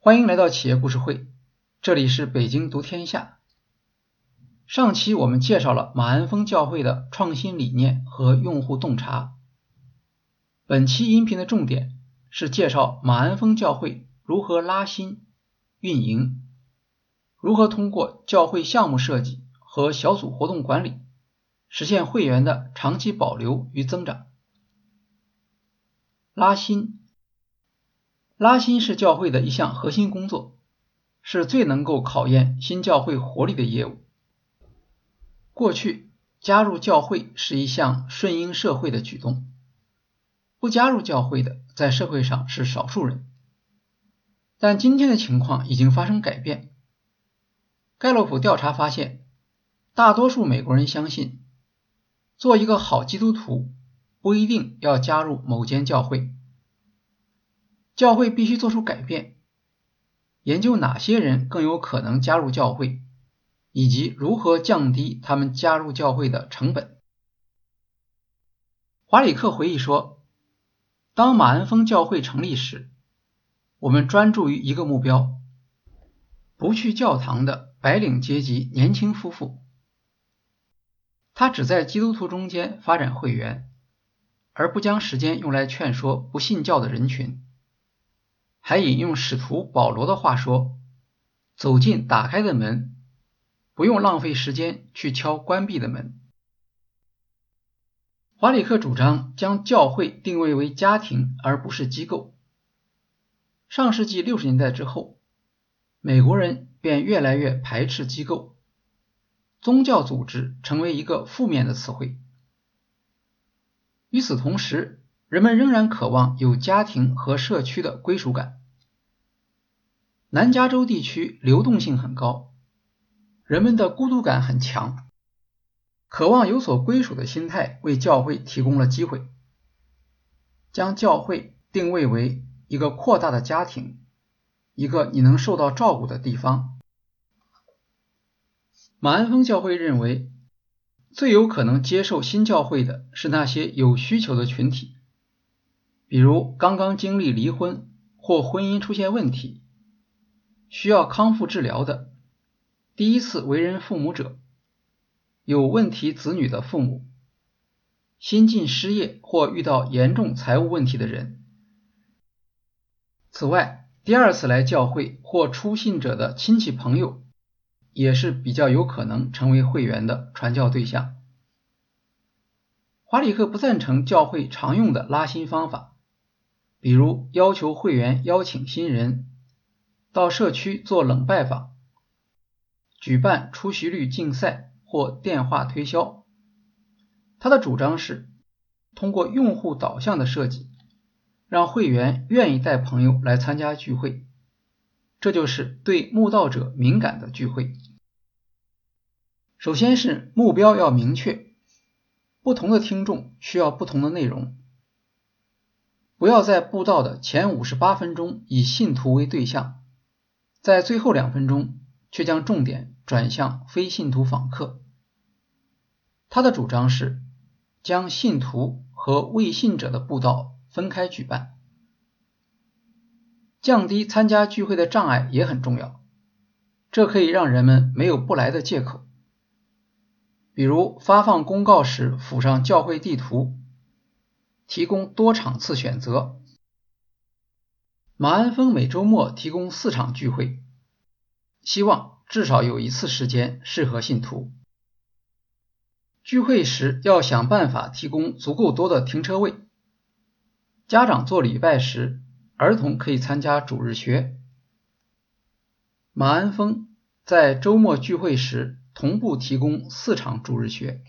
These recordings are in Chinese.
欢迎来到企业故事会，这里是北京读天下。上期我们介绍了马鞍峰教会的创新理念和用户洞察，本期音频的重点是介绍马鞍峰教会如何拉新、运营，如何通过教会项目设计和小组活动管理，实现会员的长期保留与增长。拉新。拉新是教会的一项核心工作，是最能够考验新教会活力的业务。过去加入教会是一项顺应社会的举动，不加入教会的在社会上是少数人。但今天的情况已经发生改变。盖洛普调查发现，大多数美国人相信，做一个好基督徒不一定要加入某间教会。教会必须做出改变，研究哪些人更有可能加入教会，以及如何降低他们加入教会的成本。华里克回忆说：“当马鞍峰教会成立时，我们专注于一个目标——不去教堂的白领阶级年轻夫妇。他只在基督徒中间发展会员，而不将时间用来劝说不信教的人群。”还引用使徒保罗的话说：“走进打开的门，不用浪费时间去敲关闭的门。”华里克主张将教会定位为家庭而不是机构。上世纪六十年代之后，美国人便越来越排斥机构，宗教组织成为一个负面的词汇。与此同时，人们仍然渴望有家庭和社区的归属感。南加州地区流动性很高，人们的孤独感很强，渴望有所归属的心态为教会提供了机会，将教会定位为一个扩大的家庭，一个你能受到照顾的地方。马鞍峰教会认为，最有可能接受新教会的是那些有需求的群体，比如刚刚经历离婚或婚姻出现问题。需要康复治疗的，第一次为人父母者，有问题子女的父母，新晋失业或遇到严重财务问题的人。此外，第二次来教会或出信者的亲戚朋友，也是比较有可能成为会员的传教对象。华里克不赞成教会常用的拉新方法，比如要求会员邀请新人。到社区做冷拜访，举办出席率竞赛或电话推销。他的主张是通过用户导向的设计，让会员愿意带朋友来参加聚会。这就是对慕道者敏感的聚会。首先是目标要明确，不同的听众需要不同的内容。不要在布道的前五十八分钟以信徒为对象。在最后两分钟，却将重点转向非信徒访客。他的主张是将信徒和未信者的布道分开举办，降低参加聚会的障碍也很重要。这可以让人们没有不来的借口，比如发放公告时附上教会地图，提供多场次选择。马鞍峰每周末提供四场聚会，希望至少有一次时间适合信徒。聚会时要想办法提供足够多的停车位。家长做礼拜时，儿童可以参加主日学。马鞍峰在周末聚会时同步提供四场主日学。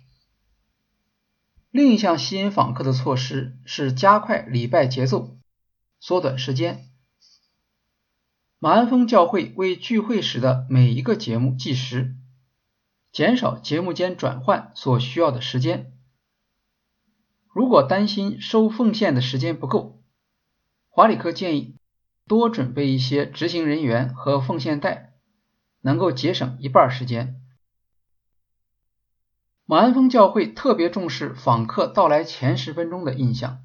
另一项吸引访客的措施是加快礼拜节奏，缩短时间。马鞍峰教会为聚会时的每一个节目计时，减少节目间转换所需要的时间。如果担心收奉献的时间不够，华里克建议多准备一些执行人员和奉献袋，能够节省一半时间。马鞍峰教会特别重视访客到来前十分钟的印象，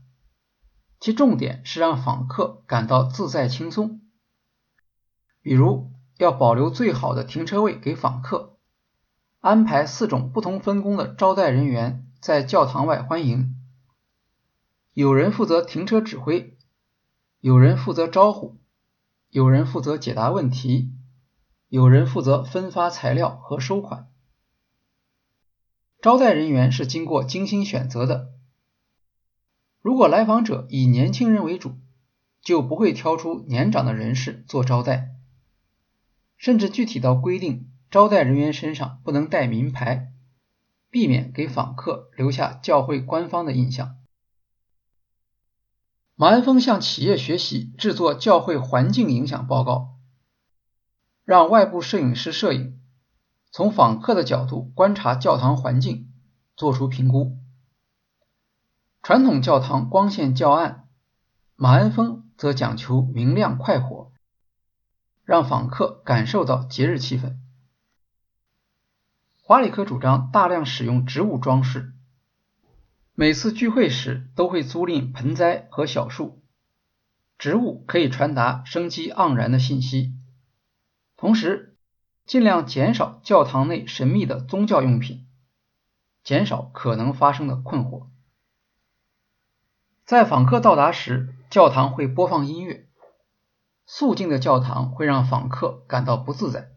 其重点是让访客感到自在轻松。比如要保留最好的停车位给访客，安排四种不同分工的招待人员在教堂外欢迎，有人负责停车指挥，有人负责招呼，有人负责解答问题，有人负责分发材料和收款。招待人员是经过精心选择的，如果来访者以年轻人为主，就不会挑出年长的人士做招待。甚至具体到规定，招待人员身上不能带名牌，避免给访客留下教会官方的印象。马安峰向企业学习制作教会环境影响报告，让外部摄影师摄影，从访客的角度观察教堂环境，做出评估。传统教堂光线较暗，马鞍峰则讲求明亮快活。让访客感受到节日气氛。华里克主张大量使用植物装饰，每次聚会时都会租赁盆栽和小树，植物可以传达生机盎然的信息。同时，尽量减少教堂内神秘的宗教用品，减少可能发生的困惑。在访客到达时，教堂会播放音乐。肃静的教堂会让访客感到不自在。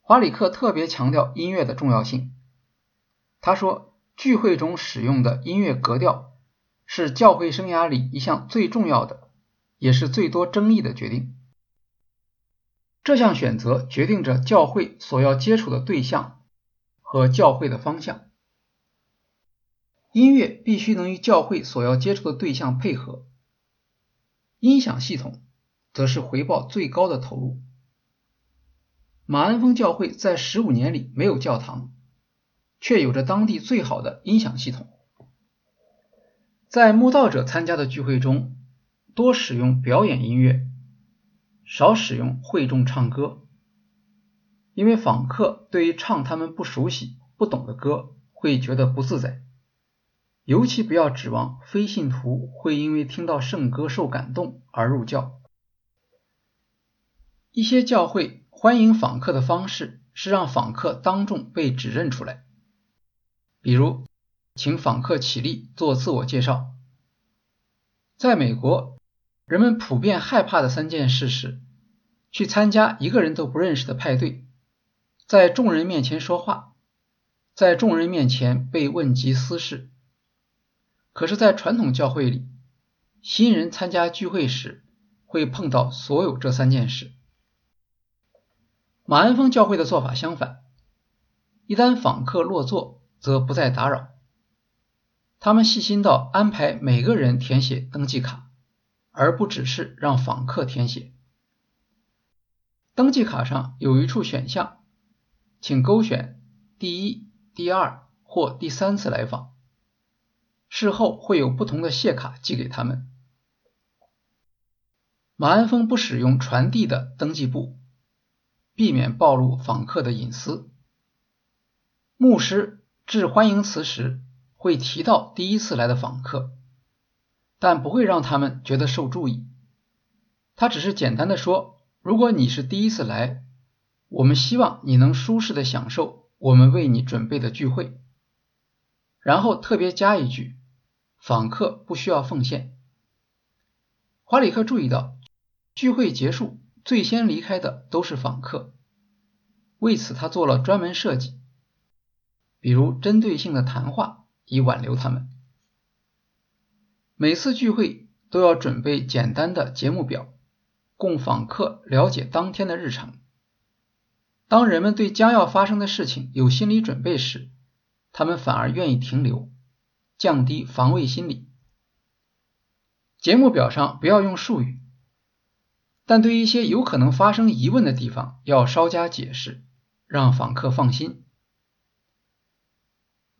华里克特别强调音乐的重要性。他说，聚会中使用的音乐格调是教会生涯里一项最重要的，也是最多争议的决定。这项选择决定着教会所要接触的对象和教会的方向。音乐必须能与教会所要接触的对象配合。音响系统。则是回报最高的投入。马鞍峰教会在十五年里没有教堂，却有着当地最好的音响系统。在慕道者参加的聚会中，多使用表演音乐，少使用会众唱歌，因为访客对于唱他们不熟悉、不懂的歌会觉得不自在。尤其不要指望非信徒会因为听到圣歌受感动而入教。一些教会欢迎访客的方式是让访客当众被指认出来，比如请访客起立做自我介绍。在美国，人们普遍害怕的三件事是：去参加一个人都不认识的派对，在众人面前说话，在众人面前被问及私事。可是，在传统教会里，新人参加聚会时会碰到所有这三件事。马鞍峰教会的做法相反，一旦访客落座，则不再打扰。他们细心到安排每个人填写登记卡，而不只是让访客填写。登记卡上有一处选项，请勾选第一、第二或第三次来访。事后会有不同的谢卡寄给他们。马鞍峰不使用传递的登记簿。避免暴露访客的隐私。牧师致欢迎词时会提到第一次来的访客，但不会让他们觉得受注意。他只是简单的说：“如果你是第一次来，我们希望你能舒适的享受我们为你准备的聚会。”然后特别加一句：“访客不需要奉献。”华里克注意到，聚会结束。最先离开的都是访客，为此他做了专门设计，比如针对性的谈话，以挽留他们。每次聚会都要准备简单的节目表，供访客了解当天的日程。当人们对将要发生的事情有心理准备时，他们反而愿意停留，降低防卫心理。节目表上不要用术语。但对一些有可能发生疑问的地方，要稍加解释，让访客放心。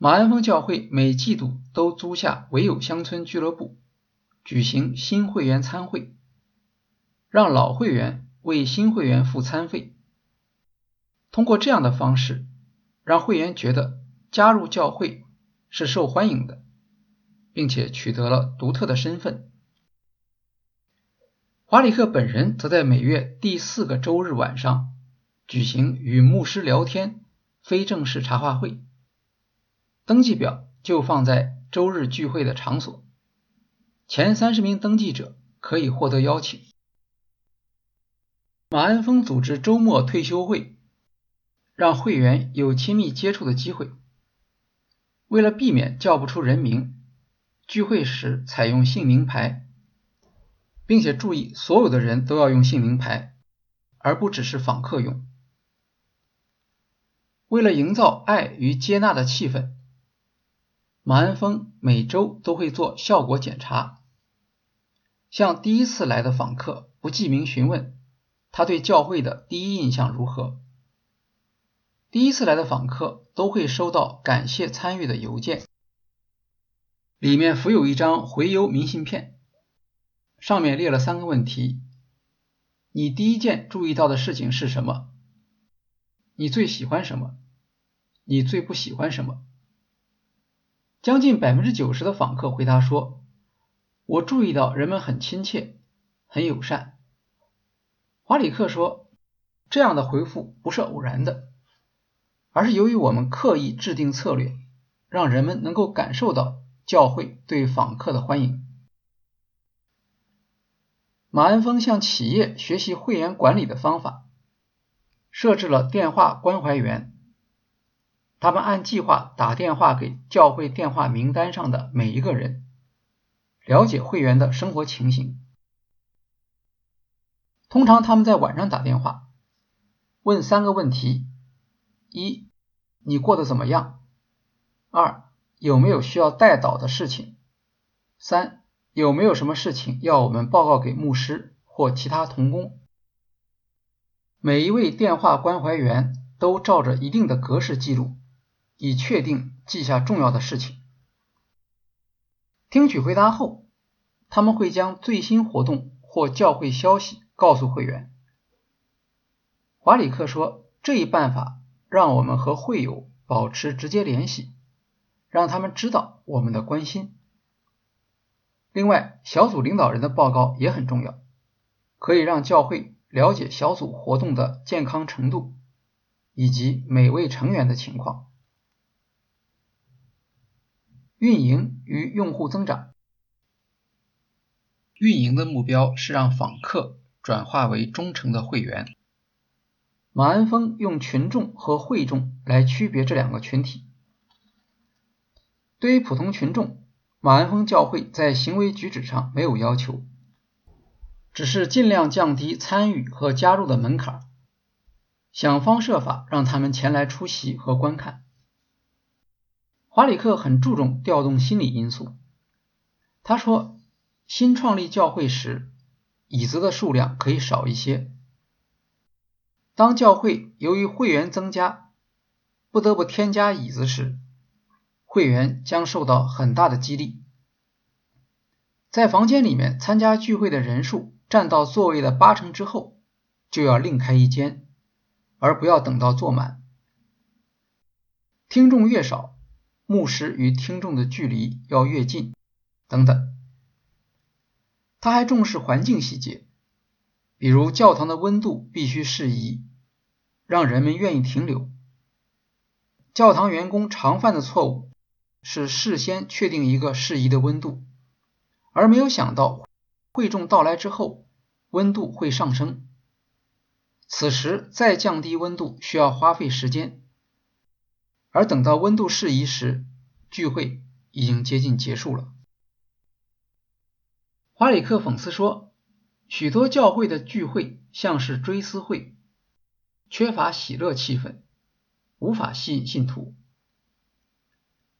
马鞍峰教会每季度都租下唯有乡村俱乐部，举行新会员参会，让老会员为新会员付餐费。通过这样的方式，让会员觉得加入教会是受欢迎的，并且取得了独特的身份。华里克本人则在每月第四个周日晚上举行与牧师聊天非正式茶话会，登记表就放在周日聚会的场所，前三十名登记者可以获得邀请。马安峰组织周末退休会，让会员有亲密接触的机会。为了避免叫不出人名，聚会时采用姓名牌，并且注意所有的人都要用姓名牌，而不只是访客用。为了营造爱与接纳的气氛，马恩峰每周都会做效果检查，向第一次来的访客不记名询问。他对教会的第一印象如何？第一次来的访客都会收到感谢参与的邮件，里面附有一张回邮明信片，上面列了三个问题：你第一件注意到的事情是什么？你最喜欢什么？你最不喜欢什么？将近百分之九十的访客回答说：“我注意到人们很亲切，很友善。”华里克说：“这样的回复不是偶然的，而是由于我们刻意制定策略，让人们能够感受到教会对访客的欢迎。”马恩峰向企业学习会员管理的方法，设置了电话关怀员，他们按计划打电话给教会电话名单上的每一个人，了解会员的生活情形。通常他们在晚上打电话，问三个问题：一、你过得怎么样？二、有没有需要带导的事情？三、有没有什么事情要我们报告给牧师或其他同工？每一位电话关怀员都照着一定的格式记录，以确定记下重要的事情。听取回答后，他们会将最新活动或教会消息。告诉会员，华里克说：“这一办法让我们和会友保持直接联系，让他们知道我们的关心。另外，小组领导人的报告也很重要，可以让教会了解小组活动的健康程度以及每位成员的情况。运营与用户增长，运营的目标是让访客。”转化为忠诚的会员。马安峰用群众和会众来区别这两个群体。对于普通群众，马安峰教会在行为举止上没有要求，只是尽量降低参与和加入的门槛，想方设法让他们前来出席和观看。马里克很注重调动心理因素。他说，新创立教会时。椅子的数量可以少一些。当教会由于会员增加，不得不添加椅子时，会员将受到很大的激励。在房间里面参加聚会的人数占到座位的八成之后，就要另开一间，而不要等到坐满。听众越少，牧师与听众的距离要越近，等等。他还重视环境细节，比如教堂的温度必须适宜，让人们愿意停留。教堂员工常犯的错误是事先确定一个适宜的温度，而没有想到会众到来之后温度会上升，此时再降低温度需要花费时间，而等到温度适宜时，聚会已经接近结束了。华里克讽刺说：“许多教会的聚会像是追思会，缺乏喜乐气氛，无法吸引信徒。”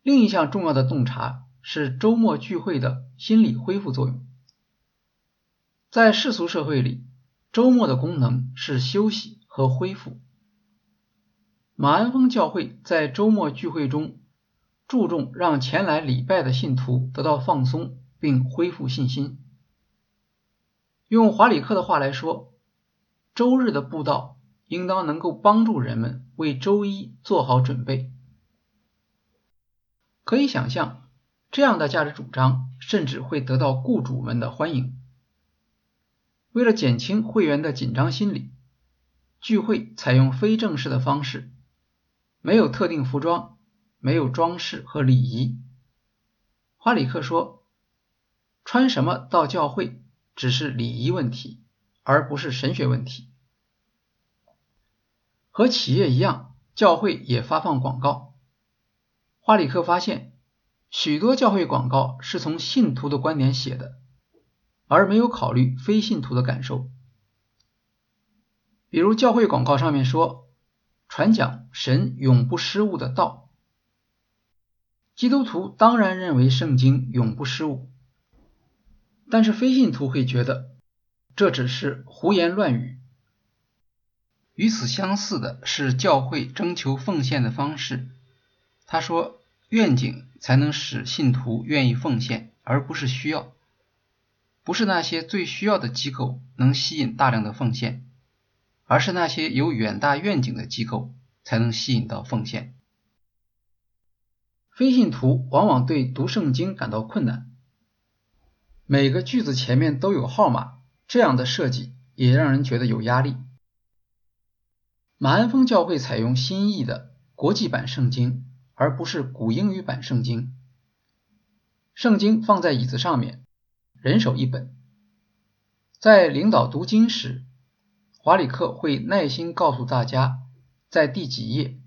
另一项重要的洞察是周末聚会的心理恢复作用。在世俗社会里，周末的功能是休息和恢复。马鞍峰教会在周末聚会中注重让前来礼拜的信徒得到放松并恢复信心。用华里克的话来说，周日的布道应当能够帮助人们为周一做好准备。可以想象，这样的价值主张甚至会得到雇主们的欢迎。为了减轻会员的紧张心理，聚会采用非正式的方式，没有特定服装，没有装饰和礼仪。花里克说：“穿什么到教会只是礼仪问题，而不是神学问题。”和企业一样，教会也发放广告。花里克发现，许多教会广告是从信徒的观点写的。而没有考虑非信徒的感受，比如教会广告上面说传讲神永不失误的道，基督徒当然认为圣经永不失误，但是非信徒会觉得这只是胡言乱语。与此相似的是教会征求奉献的方式，他说愿景才能使信徒愿意奉献，而不是需要。不是那些最需要的机构能吸引大量的奉献，而是那些有远大愿景的机构才能吸引到奉献。非信徒往往对读圣经感到困难，每个句子前面都有号码，这样的设计也让人觉得有压力。马鞍峰教会采用新译的国际版圣经，而不是古英语版圣经。圣经放在椅子上面。人手一本，在领导读经时，华里克会耐心告诉大家在第几页，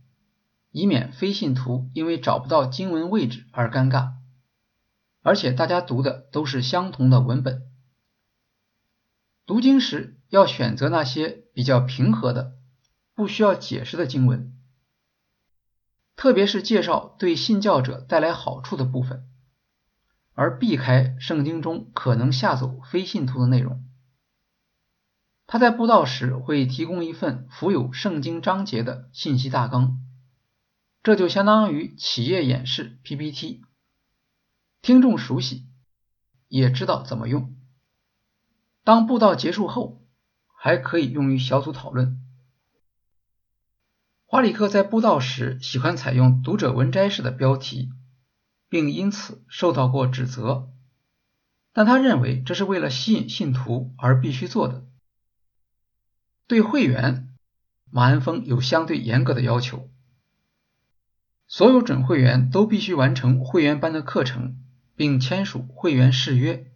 以免非信徒因为找不到经文位置而尴尬。而且大家读的都是相同的文本。读经时要选择那些比较平和的、不需要解释的经文，特别是介绍对信教者带来好处的部分。而避开圣经中可能吓走非信徒的内容。他在布道时会提供一份附有圣经章节的信息大纲，这就相当于企业演示 PPT，听众熟悉，也知道怎么用。当布道结束后，还可以用于小组讨论。华里克在布道时喜欢采用读者文摘式的标题。并因此受到过指责，但他认为这是为了吸引信徒而必须做的。对会员，马安峰有相对严格的要求，所有准会员都必须完成会员班的课程，并签署会员誓约。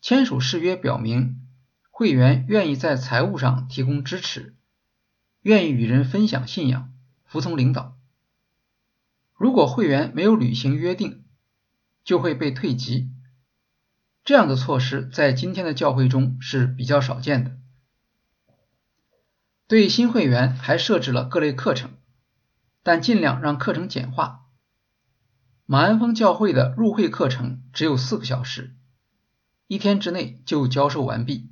签署誓约表明，会员愿意在财务上提供支持，愿意与人分享信仰，服从领导。如果会员没有履行约定，就会被退级。这样的措施在今天的教会中是比较少见的。对新会员还设置了各类课程，但尽量让课程简化。马鞍峰教会的入会课程只有四个小时，一天之内就教授完毕。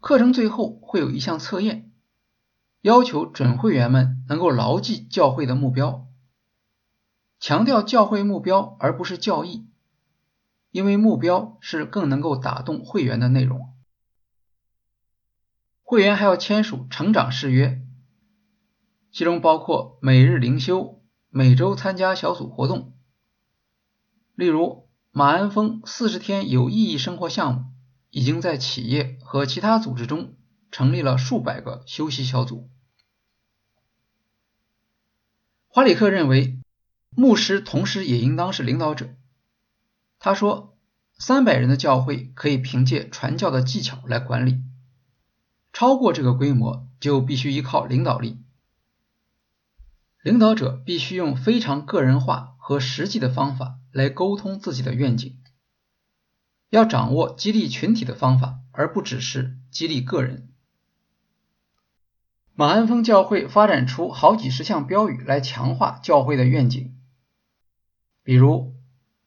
课程最后会有一项测验，要求准会员们能够牢记教会的目标。强调教会目标而不是教义，因为目标是更能够打动会员的内容。会员还要签署成长誓约，其中包括每日灵修、每周参加小组活动。例如，马鞍峰四十天有意义生活项目已经在企业和其他组织中成立了数百个休息小组。华里克认为。牧师同时也应当是领导者。他说：“三百人的教会可以凭借传教的技巧来管理，超过这个规模就必须依靠领导力。领导者必须用非常个人化和实际的方法来沟通自己的愿景，要掌握激励群体的方法，而不只是激励个人。”马鞍峰教会发展出好几十项标语来强化教会的愿景。比如，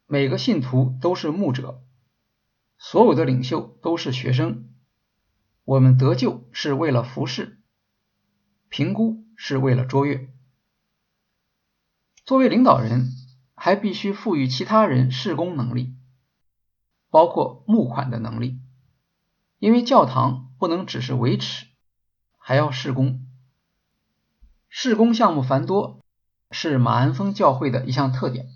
每个信徒都是牧者，所有的领袖都是学生。我们得救是为了服侍，评估是为了卓越。作为领导人，还必须赋予其他人事工能力，包括募款的能力，因为教堂不能只是维持，还要事工。事工项目繁多，是马鞍峰教会的一项特点。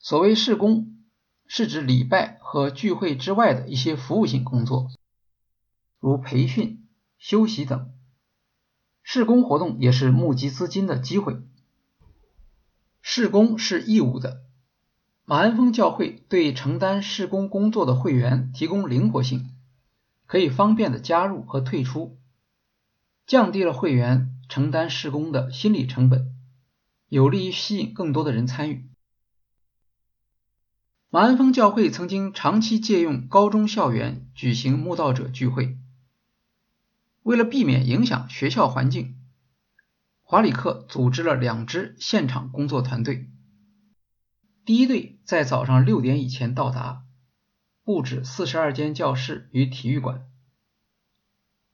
所谓事工，是指礼拜和和聚会之外的一些服务性工作，如培训、休息等。试工活动也是募集资金的机会。试工是义务的。马恩峰教会对承担试工工作的会员提供灵活性，可以方便的加入和退出，降低了会员承担试工的心理成本，有利于吸引更多的人参与。马恩峰教会曾经长期借用高中校园举行慕道者聚会。为了避免影响学校环境，华里克组织了两支现场工作团队。第一队在早上六点以前到达，布置四十二间教室与体育馆。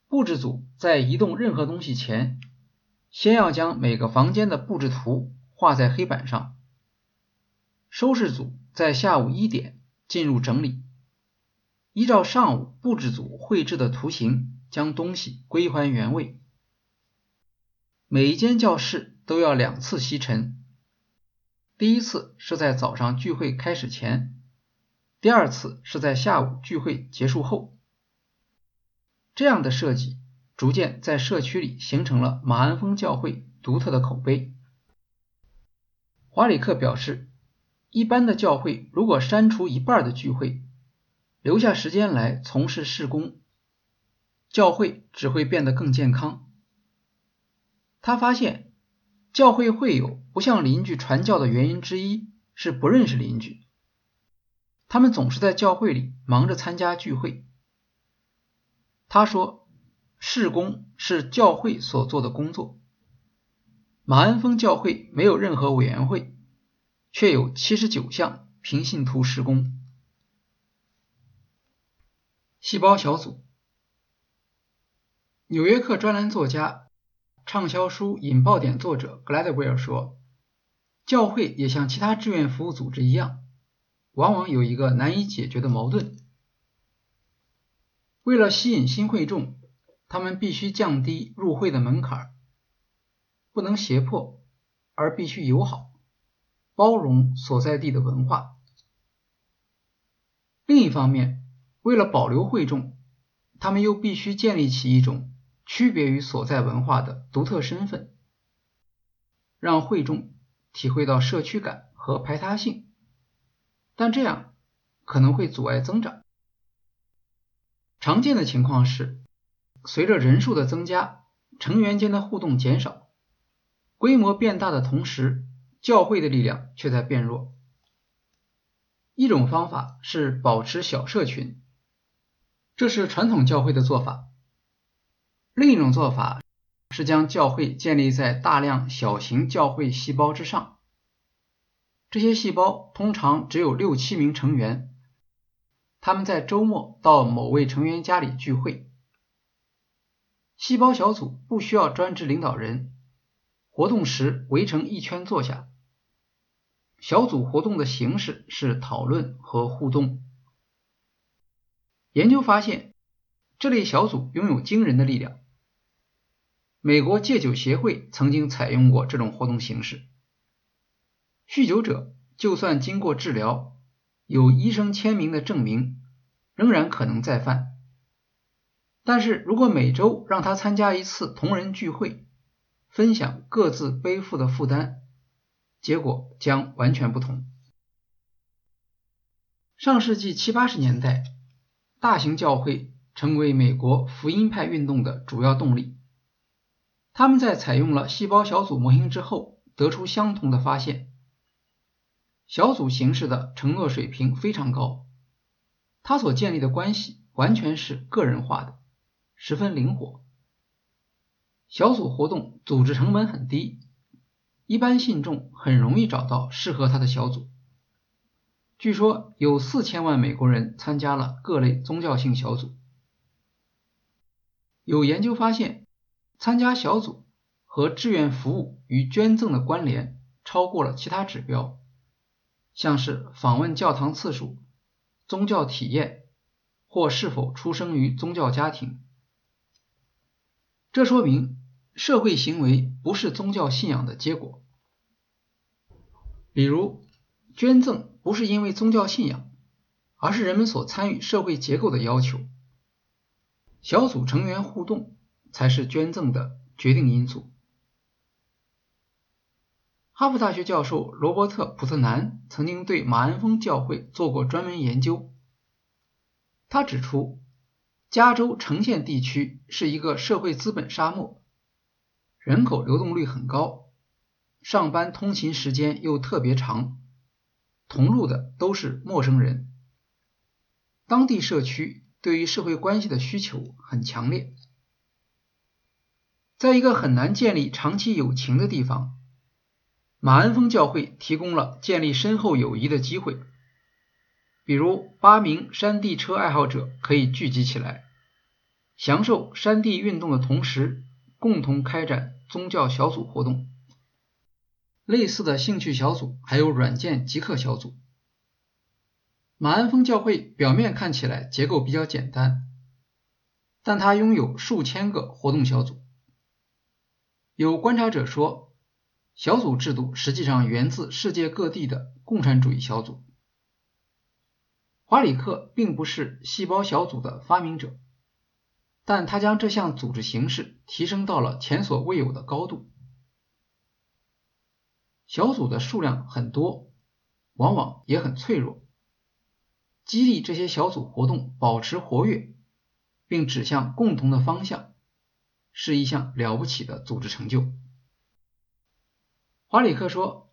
布置组在移动任何东西前，先要将每个房间的布置图画在黑板上。收拾组在下午一点进入整理，依照上午布置组绘制的图形。将东西归还原位。每一间教室都要两次吸尘，第一次是在早上聚会开始前，第二次是在下午聚会结束后。这样的设计逐渐在社区里形成了马鞍峰教会独特的口碑。华里克表示，一般的教会如果删除一半的聚会，留下时间来从事事工。教会只会变得更健康。他发现，教会会友不向邻居传教的原因之一是不认识邻居。他们总是在教会里忙着参加聚会。他说：“事工是教会所做的工作。”马恩峰教会没有任何委员会，却有七十九项平信徒施工。细胞小组。纽约客专栏作家、畅销书引爆点作者格莱德威尔说：“教会也像其他志愿服务组织一样，往往有一个难以解决的矛盾。为了吸引新会众，他们必须降低入会的门槛，不能胁迫，而必须友好、包容所在地的文化。另一方面，为了保留会众，他们又必须建立起一种。”区别于所在文化的独特身份，让会众体会到社区感和排他性，但这样可能会阻碍增长。常见的情况是，随着人数的增加，成员间的互动减少，规模变大的同时，教会的力量却在变弱。一种方法是保持小社群，这是传统教会的做法。另一种做法是将教会建立在大量小型教会细胞之上，这些细胞通常只有六七名成员，他们在周末到某位成员家里聚会。细胞小组不需要专职领导人，活动时围成一圈坐下。小组活动的形式是讨论和互动。研究发现，这类小组拥有惊人的力量。美国戒酒协会曾经采用过这种活动形式。酗酒者就算经过治疗，有医生签名的证明，仍然可能再犯。但是如果每周让他参加一次同人聚会，分享各自背负的负担，结果将完全不同。上世纪七八十年代，大型教会成为美国福音派运动的主要动力。他们在采用了细胞小组模型之后，得出相同的发现：小组形式的承诺水平非常高，它所建立的关系完全是个人化的，十分灵活。小组活动组织成本很低，一般信众很容易找到适合他的小组。据说有四千万美国人参加了各类宗教性小组。有研究发现。参加小组和志愿服务与捐赠的关联超过了其他指标，像是访问教堂次数、宗教体验或是否出生于宗教家庭。这说明社会行为不是宗教信仰的结果。比如，捐赠不是因为宗教信仰，而是人们所参与社会结构的要求。小组成员互动才是捐赠的决定因素。哈佛大学教授罗伯特·普特南曾经对马鞍峰教会做过专门研究。他指出，加州城县地区是一个社会资本沙漠，人口流动率很高，上班通勤时间又特别长，同路的都是陌生人，当地社区对于社会关系的需求很强烈。在一个很难建立长期友情的地方。马鞍峰教会提供了建立深厚友谊的机会，比如八名山地车爱好者可以聚集起来，享受山地运动的同时，共同开展宗教小组活动。类似的兴趣小组还有软件极客小组。马鞍峰教会表面看起来结构比较简单，但它拥有数千个活动小组。有观察者说。小组制度实际上源自世界各地的共产主义小组。华里克并不是细胞小组的发明者，但他将这项组织形式提升到了前所未有的高度。小组的数量很多，往往也很脆弱。激励这些小组活动保持活跃，并指向共同的方向，是一项了不起的组织成就。华里克说，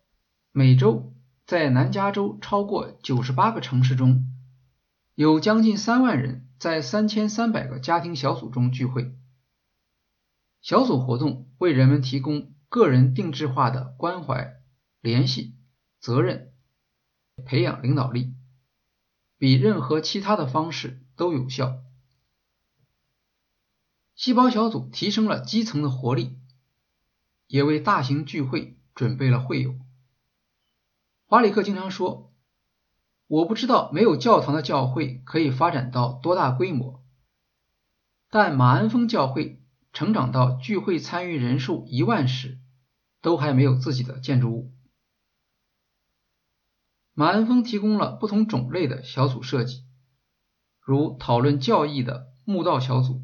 每周在南加州超过九十八个城市中，有将近三万人在三千三百个家庭小组中聚会。小组活动为人们提供个人定制化的关怀、联系、责任，培养领导力，比任何其他的方式都有效。细胞小组提升了基层的活力，也为大型聚会。准备了会友。华里克经常说：“我不知道没有教堂的教会可以发展到多大规模，但马鞍峰教会成长到聚会参与人数一万时，都还没有自己的建筑物。”马鞍峰提供了不同种类的小组设计，如讨论教义的墓道小组，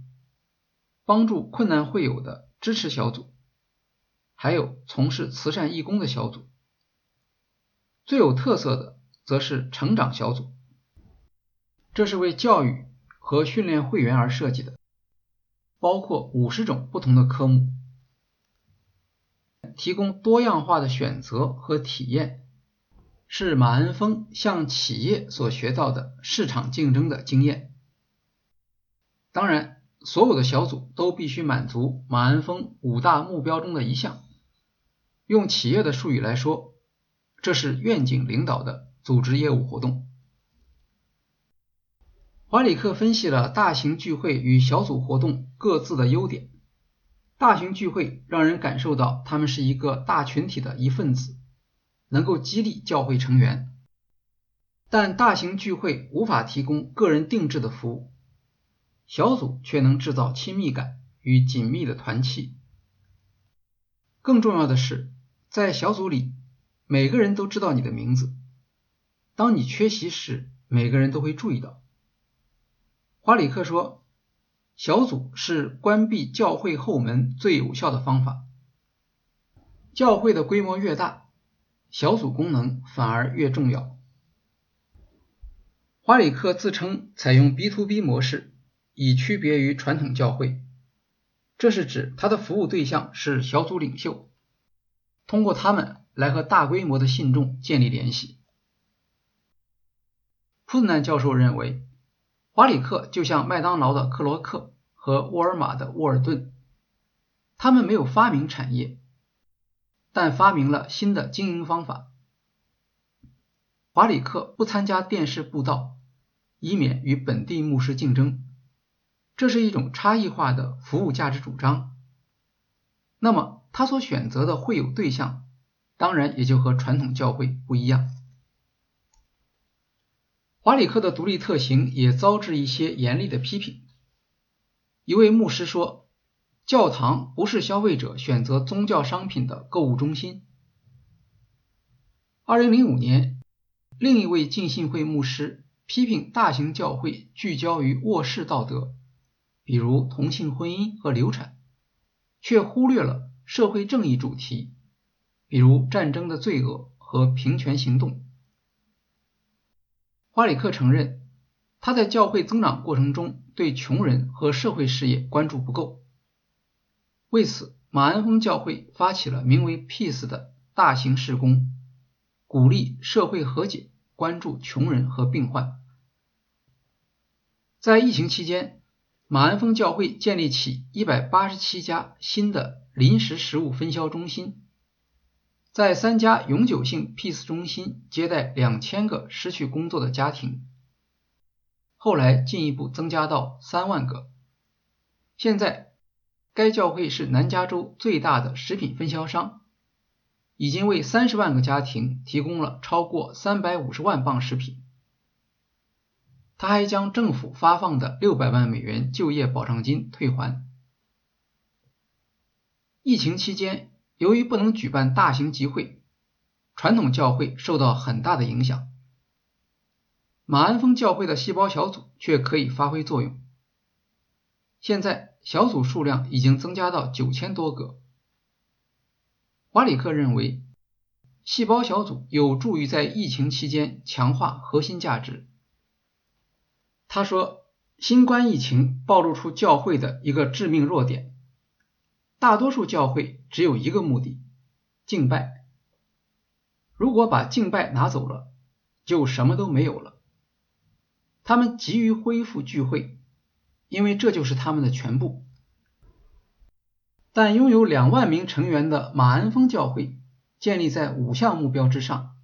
帮助困难会友的支持小组。还有从事慈善义工的小组，最有特色的则是成长小组，这是为教育和训练会员而设计的，包括五十种不同的科目，提供多样化的选择和体验，是马恩峰向企业所学到的市场竞争的经验。当然，所有的小组都必须满足马恩峰五大目标中的一项。用企业的术语来说，这是愿景领导的组织业务活动。华里克分析了大型聚会与小组活动各自的优点。大型聚会让人感受到他们是一个大群体的一份子，能够激励教会成员。但大型聚会无法提供个人定制的服务，小组却能制造亲密感与紧密的团契。更重要的是。在小组里，每个人都知道你的名字。当你缺席时，每个人都会注意到。华里克说：“小组是关闭教会后门最有效的方法。教会的规模越大，小组功能反而越重要。”华里克自称采用 B to B 模式，以区别于传统教会。这是指他的服务对象是小组领袖。通过他们来和大规模的信众建立联系。普特南教授认为，华里克就像麦当劳的克罗克和沃尔玛的沃尔顿，他们没有发明产业，但发明了新的经营方法。华里克不参加电视布道，以免与本地牧师竞争，这是一种差异化的服务价值主张。那么。他所选择的会有对象，当然也就和传统教会不一样。华里克的独立特行也遭致一些严厉的批评。一位牧师说：“教堂不是消费者选择宗教商品的购物中心。”二零零五年，另一位浸信会牧师批评大型教会聚焦于卧室道德，比如同性婚姻和流产，却忽略了社会正义主题，比如战争的罪恶和平权行动。华里克承认，他在教会增长过程中对穷人和社会事业关注不够。为此，马鞍峰教会发起了名为 “Peace” 的大型事工，鼓励社会和解，关注穷人和病患。在疫情期间，马鞍峰教会建立起一百八十七家新的临时食物分销中心。在三家永久性 Peace 中心接待两千个失去工作的家庭，后来进一步增加到三万个。现在，该教会是南加州最大的食品分销商，已经为三十万个家庭提供了超过三百五十万磅食品。他还将政府发放的六百万美元就业保障金退还。疫情期间。由于不能举办大型集会，传统教会受到很大的影响。马鞍峰教会的细胞小组却可以发挥作用。现在小组数量已经增加到九千多个。华里克认为，细胞小组有助于在疫情期间强化核心价值。他说，新冠疫情暴露出教会的一个致命弱点。大多数教会只有一个目的：敬拜。如果把敬拜拿走了，就什么都没有了。他们急于恢复聚会，因为这就是他们的全部。但拥有两万名成员的马鞍峰教会建立在五项目标之上。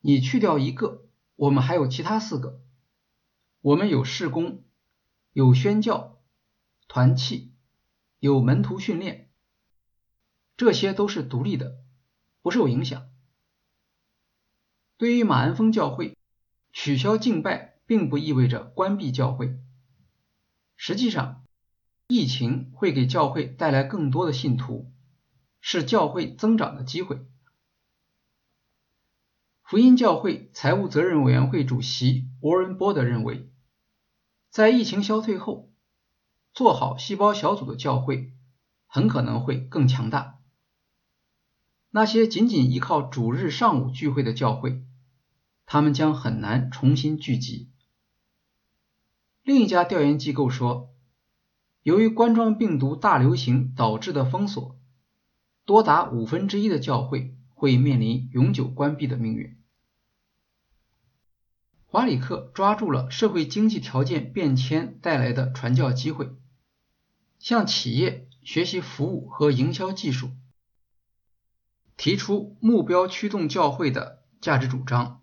你去掉一个，我们还有其他四个。我们有事工，有宣教，团契。有门徒训练，这些都是独立的，不受影响。对于马鞍峰教会，取消敬拜并不意味着关闭教会。实际上，疫情会给教会带来更多的信徒，是教会增长的机会。福音教会财务责任委员会主席 Warren Board 认为，在疫情消退后。做好细胞小组的教会很可能会更强大。那些仅仅依靠主日上午聚会的教会，他们将很难重新聚集。另一家调研机构说，由于冠状病毒大流行导致的封锁，多达五分之一的教会会面临永久关闭的命运。华里克抓住了社会经济条件变迁带来的传教机会。向企业学习服务和营销技术，提出目标驱动教会的价值主张，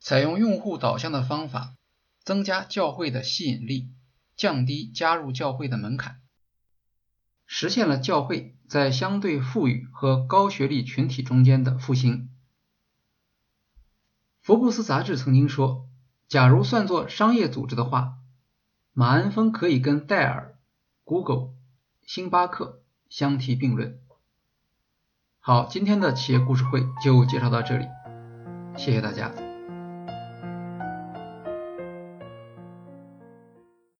采用用户导向的方法，增加教会的吸引力，降低加入教会的门槛，实现了教会在相对富裕和高学历群体中间的复兴。福布斯杂志曾经说，假如算作商业组织的话。马鞍峰可以跟戴尔、Google、星巴克相提并论。好，今天的企业故事会就介绍到这里，谢谢大家。